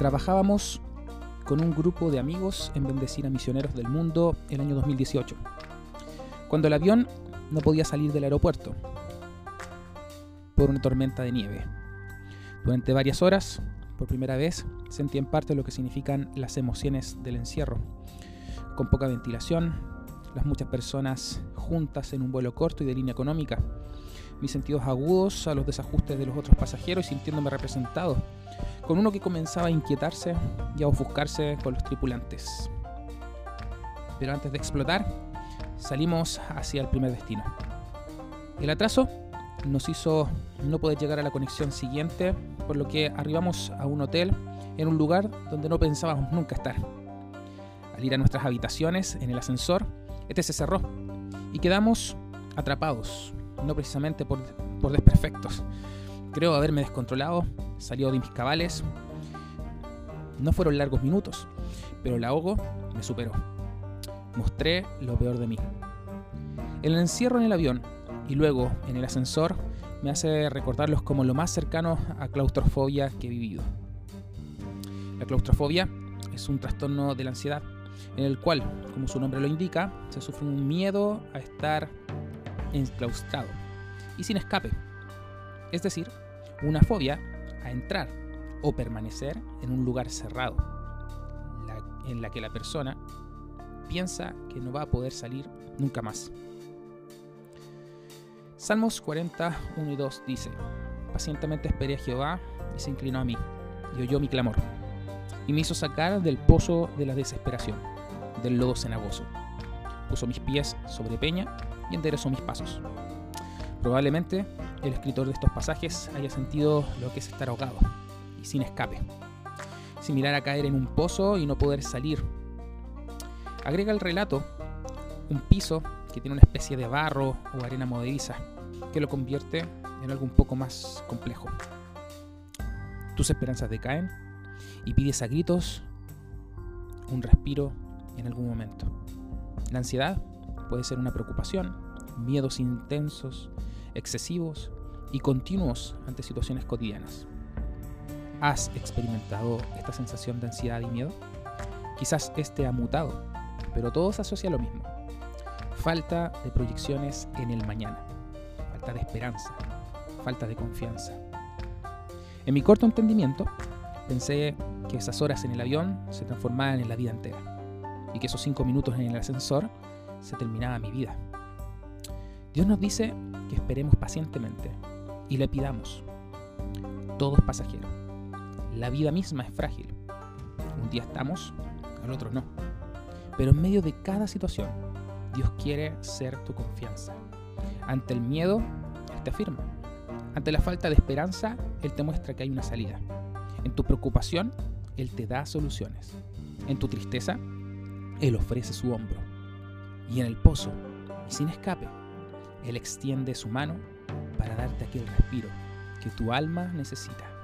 Trabajábamos con un grupo de amigos en bendecir a misioneros del mundo el año 2018, cuando el avión no podía salir del aeropuerto por una tormenta de nieve. Durante varias horas, por primera vez, sentí en parte lo que significan las emociones del encierro, con poca ventilación, las muchas personas juntas en un vuelo corto y de línea económica, mis sentidos agudos a los desajustes de los otros pasajeros y sintiéndome representado, con uno que comenzaba a inquietarse y a ofuscarse con los tripulantes. Pero antes de explotar, salimos hacia el primer destino. El atraso nos hizo no poder llegar a la conexión siguiente, por lo que arribamos a un hotel en un lugar donde no pensábamos nunca estar. Al ir a nuestras habitaciones en el ascensor, este se cerró y quedamos atrapados, no precisamente por, por desperfectos. Creo haberme descontrolado, salió de mis cabales. No fueron largos minutos, pero el ahogo me superó. Mostré lo peor de mí. El encierro en el avión y luego en el ascensor me hace recordarlos como lo más cercano a claustrofobia que he vivido. La claustrofobia es un trastorno de la ansiedad en el cual, como su nombre lo indica, se sufre un miedo a estar enclaustrado y sin escape. Es decir, una fobia a entrar o permanecer en un lugar cerrado, en la que la persona piensa que no va a poder salir nunca más. Salmos 40, 1 y 2 dice, Pacientemente esperé a Jehová y se inclinó a mí, y oyó mi clamor, y me hizo sacar del pozo de la desesperación, del lodo cenagoso. Puso mis pies sobre peña y enderezó mis pasos. Probablemente el escritor de estos pasajes haya sentido lo que es estar ahogado y sin escape, similar a caer en un pozo y no poder salir. Agrega el relato un piso que tiene una especie de barro o arena movediza, que lo convierte en algo un poco más complejo. Tus esperanzas decaen y pides a gritos un respiro en algún momento. La ansiedad puede ser una preocupación, miedos intensos, excesivos y continuos ante situaciones cotidianas. ¿Has experimentado esta sensación de ansiedad y miedo? Quizás este ha mutado, pero todo se asocia a lo mismo falta de proyecciones en el mañana, falta de esperanza, falta de confianza. En mi corto entendimiento, pensé que esas horas en el avión se transformaban en la vida entera y que esos cinco minutos en el ascensor se terminaba mi vida. Dios nos dice que esperemos pacientemente y le pidamos. Todo es pasajero. La vida misma es frágil. Un día estamos, al otro no. Pero en medio de cada situación, Dios quiere ser tu confianza. Ante el miedo, Él te afirma. Ante la falta de esperanza, Él te muestra que hay una salida. En tu preocupación, Él te da soluciones. En tu tristeza, Él ofrece su hombro. Y en el pozo, y sin escape, Él extiende su mano para darte aquel respiro que tu alma necesita.